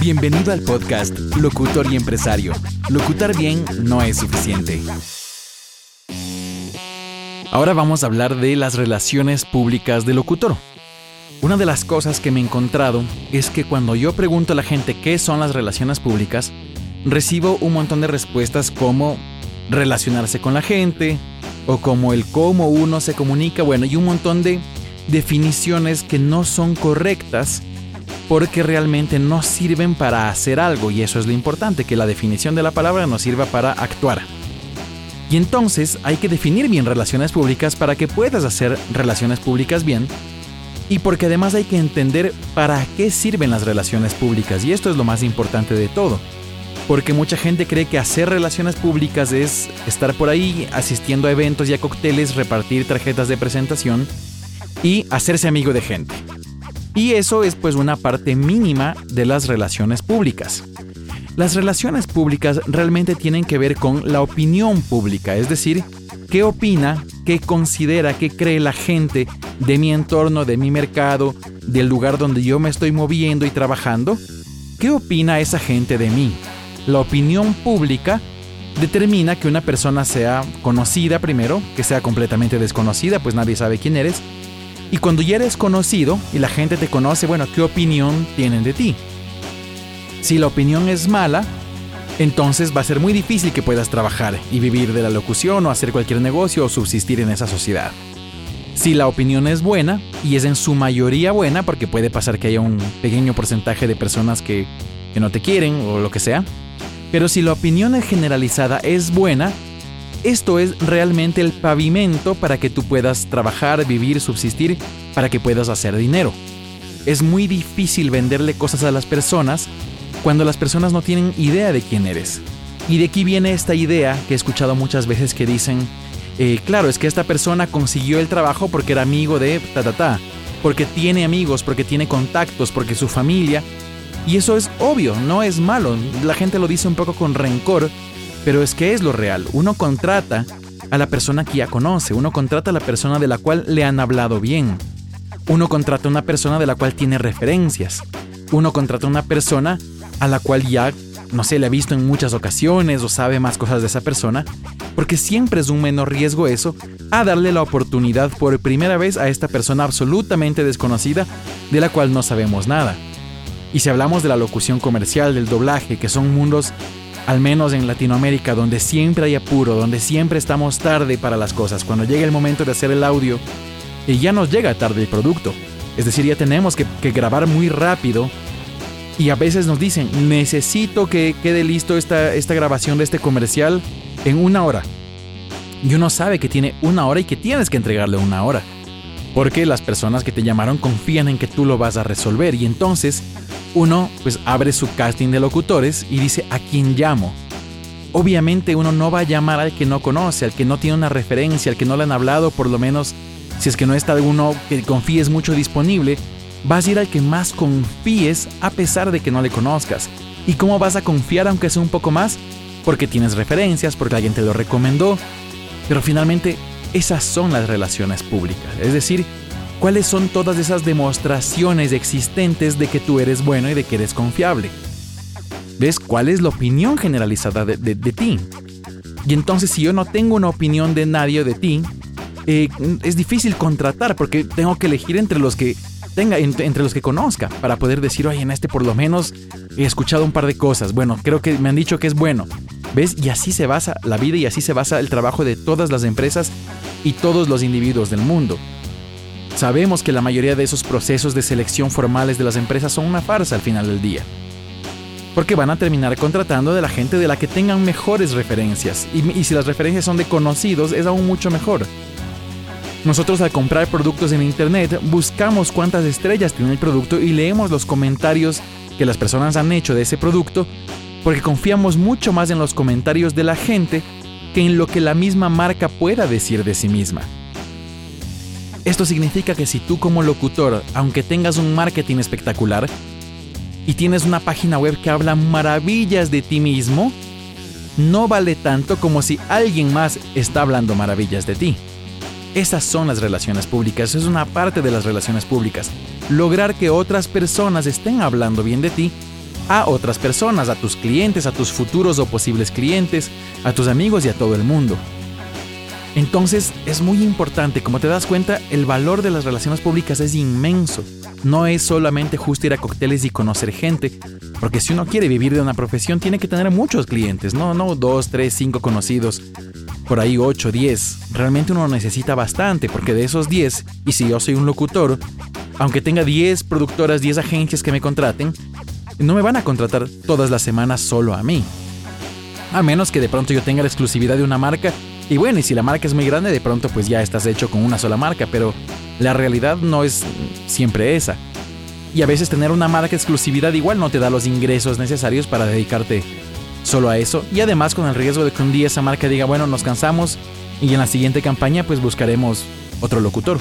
Bienvenido al podcast Locutor y Empresario. Locutar bien no es suficiente. Ahora vamos a hablar de las relaciones públicas de locutor. Una de las cosas que me he encontrado es que cuando yo pregunto a la gente qué son las relaciones públicas, recibo un montón de respuestas como relacionarse con la gente o como el cómo uno se comunica, bueno, y un montón de definiciones que no son correctas porque realmente no sirven para hacer algo y eso es lo importante, que la definición de la palabra nos sirva para actuar. Y entonces hay que definir bien relaciones públicas para que puedas hacer relaciones públicas bien y porque además hay que entender para qué sirven las relaciones públicas y esto es lo más importante de todo. Porque mucha gente cree que hacer relaciones públicas es estar por ahí asistiendo a eventos y a cócteles, repartir tarjetas de presentación y hacerse amigo de gente. Y eso es pues una parte mínima de las relaciones públicas. Las relaciones públicas realmente tienen que ver con la opinión pública, es decir, qué opina, qué considera, qué cree la gente de mi entorno, de mi mercado, del lugar donde yo me estoy moviendo y trabajando. ¿Qué opina esa gente de mí? La opinión pública determina que una persona sea conocida primero, que sea completamente desconocida, pues nadie sabe quién eres, y cuando ya eres conocido y la gente te conoce, bueno, ¿qué opinión tienen de ti? Si la opinión es mala, entonces va a ser muy difícil que puedas trabajar y vivir de la locución o hacer cualquier negocio o subsistir en esa sociedad. Si la opinión es buena, y es en su mayoría buena, porque puede pasar que haya un pequeño porcentaje de personas que, que no te quieren o lo que sea, pero si la opinión generalizada es buena, esto es realmente el pavimento para que tú puedas trabajar, vivir, subsistir, para que puedas hacer dinero. Es muy difícil venderle cosas a las personas cuando las personas no tienen idea de quién eres. Y de aquí viene esta idea que he escuchado muchas veces que dicen, eh, claro, es que esta persona consiguió el trabajo porque era amigo de ta ta ta, porque tiene amigos, porque tiene contactos, porque su familia. Y eso es obvio, no es malo. La gente lo dice un poco con rencor, pero es que es lo real. Uno contrata a la persona que ya conoce, uno contrata a la persona de la cual le han hablado bien. Uno contrata a una persona de la cual tiene referencias. Uno contrata a una persona a la cual ya, no sé, le ha visto en muchas ocasiones o sabe más cosas de esa persona, porque siempre es un menor riesgo eso a darle la oportunidad por primera vez a esta persona absolutamente desconocida de la cual no sabemos nada. Y si hablamos de la locución comercial, del doblaje, que son mundos al menos en Latinoamérica, donde siempre hay apuro, donde siempre estamos tarde para las cosas, cuando llega el momento de hacer el audio, y ya nos llega tarde el producto. Es decir, ya tenemos que, grabar muy rápido y a veces nos dicen, necesito que quede listo esta, esta grabación de este comercial en una hora. Y uno sabe que tiene una hora y que tienes que entregarle una hora. Porque las personas que te llamaron confían en que tú lo vas a resolver y entonces uno pues abre su casting de locutores y dice a quién llamo. Obviamente uno no va a llamar al que no conoce, al que no tiene una referencia, al que no le han hablado, por lo menos si es que no está alguno que confíes mucho disponible, vas a ir al que más confíes a pesar de que no le conozcas. ¿Y cómo vas a confiar aunque sea un poco más? Porque tienes referencias, porque alguien te lo recomendó. Pero finalmente, esas son las relaciones públicas. Es decir, cuáles son todas esas demostraciones existentes de que tú eres bueno y de que eres confiable. ¿Ves cuál es la opinión generalizada de, ti? Y entonces si yo no tengo una opinión de nadie de ti, eh, es difícil contratar porque tengo que elegir entre los que tenga, entre los que conozca, para poder decir, oye, en este por lo menos he escuchado un par de cosas. Bueno, creo que me han dicho que es bueno. ¿Ves? Y así se basa la vida y así se basa el trabajo de todas las empresas y todos los individuos del mundo. Sabemos que la mayoría de esos procesos de selección formales de las empresas son una farsa al final del día. Porque van a terminar contratando de la gente de la que tengan mejores referencias. Y, si las referencias son de conocidos, es aún mucho mejor. Nosotros al comprar productos en Internet buscamos cuántas estrellas tiene el producto y leemos los comentarios que las personas han hecho de ese producto porque confiamos mucho más en los comentarios de la gente que en lo que la misma marca pueda decir de sí misma. Esto significa que si tú como locutor, aunque tengas un marketing espectacular y tienes una página web que habla maravillas de ti mismo, no vale tanto como si alguien más está hablando maravillas de ti. Esas son las relaciones públicas, es una parte de las relaciones públicas. lograr que otras personas estén hablando bien de ti a otras personas, a tus clientes, a tus futuros o posibles clientes, a tus amigos y a todo el mundo. Entonces es muy importante, como te das cuenta, el valor de las relaciones públicas es inmenso. No es solamente justo ir a cócteles y conocer gente, porque si uno quiere vivir de una profesión tiene que tener muchos clientes, no, no dos, tres, cinco conocidos, por ahí ocho, diez. Realmente uno necesita bastante, porque de esos diez, y si yo soy un locutor, aunque tenga diez productoras, diez agencias que me contraten, no me van a contratar todas las semanas solo a mí. A menos que de pronto yo tenga la exclusividad de una marca. Y bueno, y si la marca es muy grande, de pronto pues ya estás hecho con una sola marca, pero la realidad no es siempre esa. Y a veces tener una marca exclusividad igual no te da los ingresos necesarios para dedicarte solo a eso. Y además con el riesgo de que un día esa marca diga, bueno, nos cansamos y en la siguiente campaña pues buscaremos otro locutor.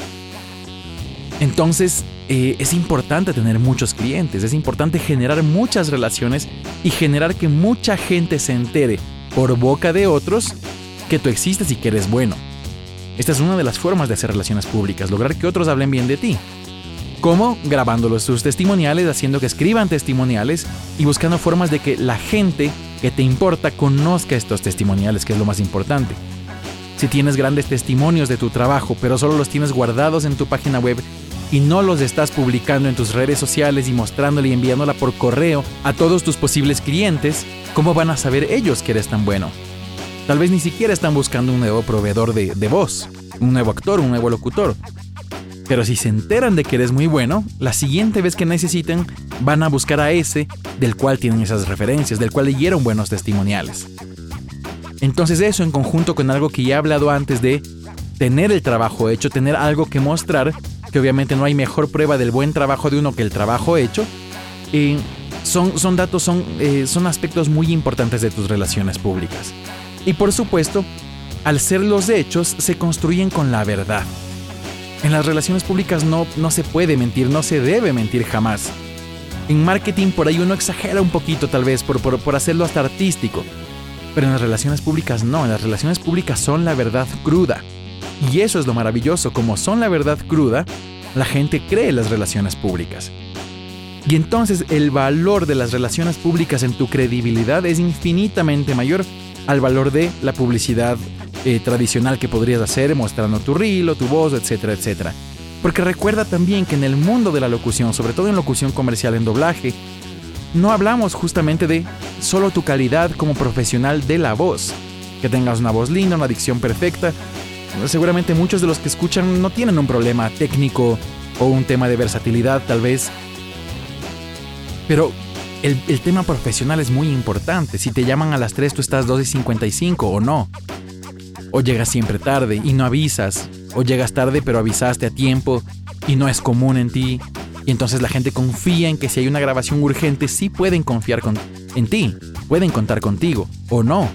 Entonces, eh, es importante tener muchos clientes, es importante generar muchas relaciones y generar que mucha gente se entere por boca de otros que tú existes y que eres bueno. Esta es una de las formas de hacer relaciones públicas, lograr que otros hablen bien de ti. ¿Cómo? Grabándolos sus testimoniales, haciendo que escriban testimoniales y buscando formas de que la gente que te importa conozca estos testimoniales, que es lo más importante. Si tienes grandes testimonios de tu trabajo, pero solo los tienes guardados en tu página web y no los estás publicando en tus redes sociales y mostrándole y enviándola por correo a todos tus posibles clientes, ¿cómo van a saber ellos que eres tan bueno? Tal vez ni siquiera están buscando un nuevo proveedor de, de voz, un nuevo actor, un nuevo locutor. Pero si se enteran de que eres muy bueno, la siguiente vez que necesiten van a buscar a ese del cual tienen esas referencias, del cual leyeron buenos testimoniales. Entonces eso en conjunto con algo que ya he hablado antes de tener el trabajo hecho, tener algo que mostrar, que obviamente no hay mejor prueba del buen trabajo de uno que el trabajo hecho, y son, son datos, son, eh, son aspectos muy importantes de tus relaciones públicas. Y por supuesto, al ser los hechos, se construyen con la verdad. En las relaciones públicas no, no se puede mentir, no se debe mentir jamás. En marketing por ahí uno exagera un poquito tal vez por, por, por hacerlo hasta artístico. Pero en las relaciones públicas no, en las relaciones públicas son la verdad cruda. Y eso es lo maravilloso, como son la verdad cruda, la gente cree las relaciones públicas. Y entonces el valor de las relaciones públicas en tu credibilidad es infinitamente mayor al valor de la publicidad eh, tradicional que podrías hacer mostrando tu rilo, tu voz, etcétera, etcétera. Porque recuerda también que en el mundo de la locución, sobre todo en locución comercial en doblaje, no hablamos justamente de solo tu calidad como profesional de la voz, que tengas una voz linda, una dicción perfecta, seguramente muchos de los que escuchan no tienen un problema técnico o un tema de versatilidad tal vez. Pero el, tema profesional es muy importante. Si te llaman a las 3, tú estás 2 y 55 o no. O llegas siempre tarde y no avisas. O llegas tarde pero avisaste a tiempo y no es común en ti. Y entonces la gente confía en que si hay una grabación urgente sí pueden confiar en ti. Pueden contar contigo o no.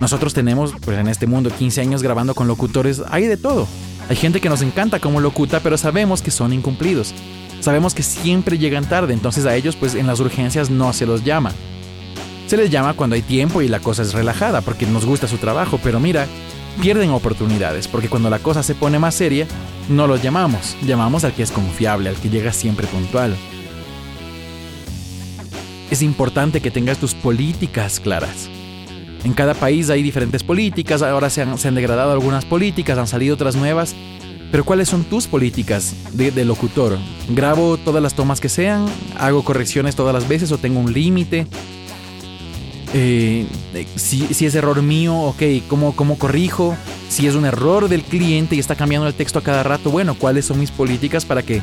Nosotros tenemos, pues en este mundo, 15 años grabando con locutores, hay de todo. Hay gente que nos encanta como locuta, pero sabemos que son incumplidos. Sabemos que siempre llegan tarde, entonces a ellos pues en las urgencias no se los llama. Se les llama cuando hay tiempo y la cosa es relajada, porque nos gusta su trabajo, pero mira, pierden oportunidades, porque cuando la cosa se pone más seria, no los llamamos, llamamos al que es confiable, al que llega siempre puntual. Es importante que tengas tus políticas claras. En cada país hay diferentes políticas, ahora se han, degradado algunas políticas, han salido otras nuevas. Pero ¿cuáles son tus políticas de, locutor? ¿Grabo todas las tomas que sean? ¿Hago correcciones todas las veces o tengo un límite? Eh, si, es error mío, ok, ¿cómo, ¿cómo corrijo? Si es un error del cliente y está cambiando el texto a cada rato, bueno, ¿cuáles son mis políticas para que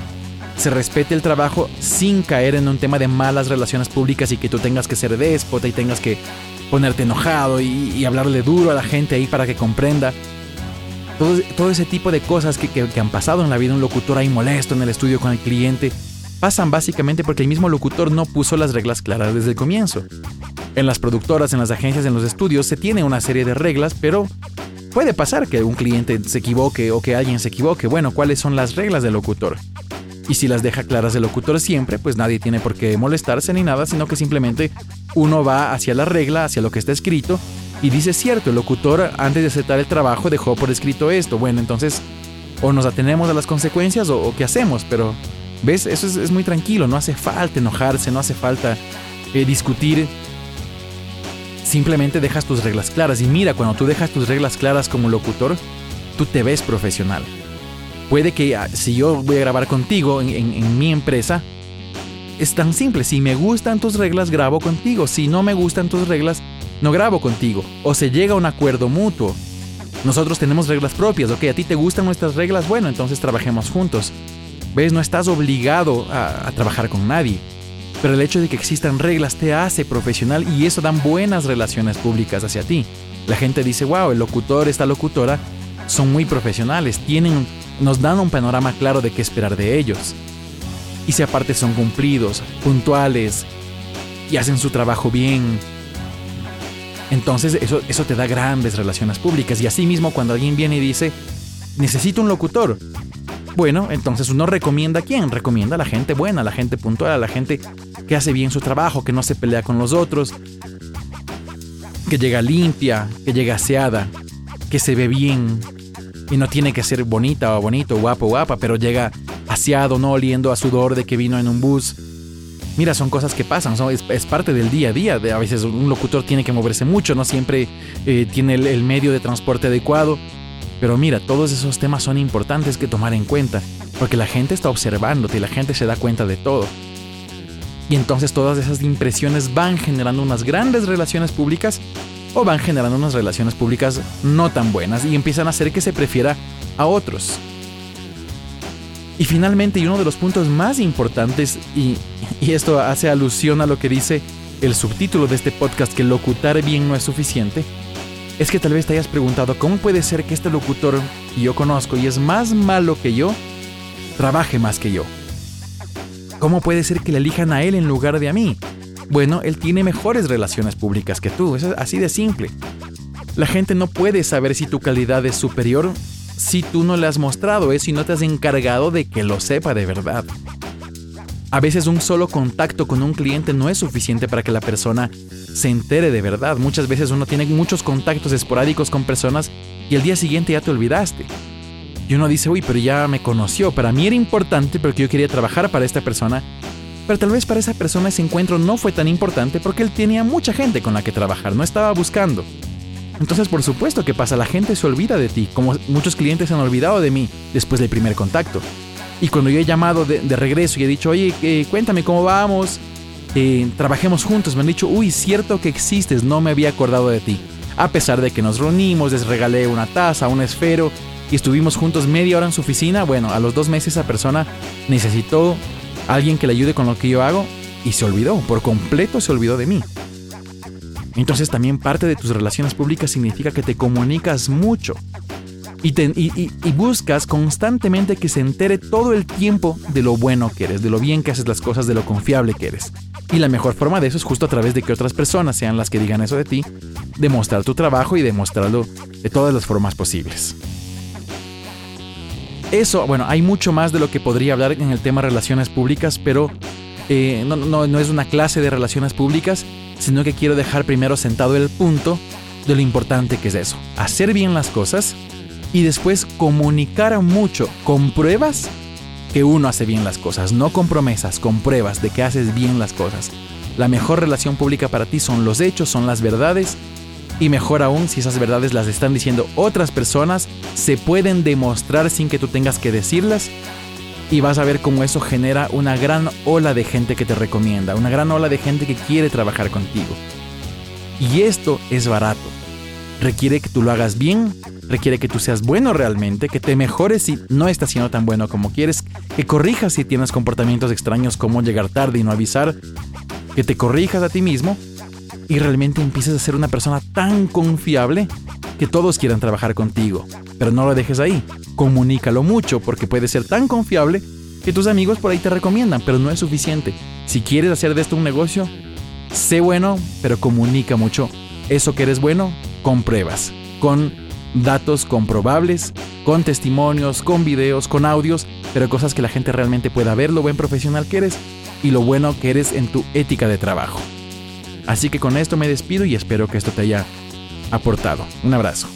se respete el trabajo sin caer en un tema de malas relaciones públicas y que tú tengas que ser déspota y tengas que ponerte enojado y, hablarle duro a la gente ahí para que comprenda. Todo, ese tipo de cosas que, que, han pasado en la vida de un locutor ahí molesto en el estudio con el cliente, pasan básicamente porque el mismo locutor no puso las reglas claras desde el comienzo. En las productoras, en las agencias, en los estudios se tiene una serie de reglas, pero puede pasar que un cliente se equivoque o que alguien se equivoque. Bueno, ¿cuáles son las reglas del locutor? Y si las deja claras el locutor siempre, pues nadie tiene por qué molestarse ni nada, sino que simplemente uno va hacia la regla, hacia lo que está escrito, y dice, cierto, el locutor antes de aceptar el trabajo dejó por escrito esto. Bueno, entonces o nos atenemos a las consecuencias o, qué hacemos, pero ¿Ves? Eso es, muy tranquilo, no hace falta enojarse, no hace falta eh, discutir. Simplemente dejas tus reglas claras. Y mira, cuando tú dejas tus reglas claras como locutor, tú te ves profesional. Puede que ah, si yo voy a grabar contigo en mi empresa, es tan simple. Si me gustan tus reglas, grabo contigo. Si no me gustan tus reglas, no grabo contigo. O se llega a un acuerdo mutuo. Nosotros tenemos reglas propias, ok, a ti te gustan nuestras reglas, bueno, entonces trabajemos juntos. ¿Ves? No estás obligado a, trabajar con nadie. Pero el hecho de que existan reglas te hace profesional y eso dan buenas relaciones públicas hacia ti. La gente dice, wow, el locutor, esta locutora, son muy profesionales, tienen, nos dan un panorama claro de qué esperar de ellos. Y si aparte son cumplidos, puntuales y hacen su trabajo bien, entonces eso, eso te da grandes relaciones públicas. Y así mismo cuando alguien viene y dice, necesito un locutor. Bueno, entonces uno recomienda a quién? Recomienda a la gente buena, a la gente puntual, a la gente que hace bien su trabajo, que no se pelea con los otros, que llega limpia, que llega aseada, que se ve bien. Y no tiene que ser bonita o bonito, guapo o guapa, pero llega aseado, no oliendo a sudor de que vino en un bus Mira, son cosas que pasan, es, parte del día a día. A veces un locutor tiene que moverse mucho, no siempre eh, tiene el, el medio de transporte adecuado. Pero mira, todos esos temas son importantes que tomar en cuenta, porque la gente está observándote y la gente se da cuenta de todo. Y entonces todas esas impresiones van generando unas grandes relaciones públicas o van generando unas relaciones públicas no tan buenas y empiezan a hacer que se prefiera a otros. Y finalmente, y uno de los puntos más importantes, y, esto hace alusión a lo que dice el subtítulo de este podcast, que locutar bien no es suficiente, es que tal vez te hayas preguntado cómo puede ser que este locutor que yo conozco y es más malo que yo, trabaje más que yo. ¿Cómo puede ser que le elijan a él en lugar de a mí? Bueno, él tiene mejores relaciones públicas que tú, es así de simple. La gente no puede saber si tu calidad es superior si tú no le has mostrado eso y no te has encargado de que lo sepa de verdad. A veces un solo contacto con un cliente no es suficiente para que la persona se entere de verdad. Muchas veces uno tiene muchos contactos esporádicos con personas y el día siguiente ya te olvidaste. Y uno dice, uy, pero ya me conoció. Para mí era importante porque yo quería trabajar para esta persona. Pero tal vez para esa persona ese encuentro no fue tan importante porque él tenía mucha gente con la que trabajar, no estaba buscando. Entonces, por supuesto que pasa, la gente se olvida de ti, como muchos clientes se han olvidado de mí después del primer contacto. Y cuando yo he llamado de, regreso y he dicho, oye, eh, cuéntame cómo vamos, eh, trabajemos juntos, me han dicho, uy, cierto que existes, no me había acordado de ti. A pesar de que nos reunimos, les regalé una taza, un esfero y estuvimos juntos media hora en su oficina, bueno, a los dos meses esa persona necesitó alguien que le ayude con lo que yo hago y se olvidó, por completo se olvidó de mí. Entonces también parte de tus relaciones públicas significa que te comunicas mucho y, y, buscas constantemente que se entere todo el tiempo de lo bueno que eres, de lo bien que haces las cosas, de lo confiable que eres. Y la mejor forma de eso es justo a través de que otras personas sean las que digan eso de ti, demostrar tu trabajo y demostrarlo de todas las formas posibles. Eso, bueno, hay mucho más de lo que podría hablar en el tema relaciones públicas, pero eh, no, no, no es una clase de relaciones públicas, sino que quiero dejar primero sentado el punto de lo importante que es eso. Hacer bien las cosas y después comunicar mucho con pruebas que uno hace bien las cosas, no con promesas, con pruebas de que haces bien las cosas. La mejor relación pública para ti son los hechos, son las verdades y mejor aún si esas verdades las están diciendo otras personas, se pueden demostrar sin que tú tengas que decirlas y vas a ver cómo eso genera una gran ola de gente que te recomienda, una gran ola de gente que quiere trabajar contigo. Y esto es barato. Requiere que tú lo hagas bien, requiere que tú seas bueno realmente, que te mejores si no estás siendo tan bueno como quieres, que corrijas si tienes comportamientos extraños como llegar tarde y no avisar, que te corrijas a ti mismo y realmente empieces a ser una persona tan confiable que todos quieran trabajar contigo. Pero no lo dejes ahí comunícalo mucho porque puede ser tan confiable que tus amigos por ahí te recomiendan, pero no es suficiente. Si quieres hacer de esto un negocio, sé bueno, pero comunica mucho. Eso que eres bueno, con pruebas, con datos comprobables, con testimonios, con videos, con audios, pero cosas que la gente realmente pueda ver lo buen profesional que eres y lo bueno que eres en tu ética de trabajo. Así que con esto me despido y espero que esto te haya aportado. Un abrazo.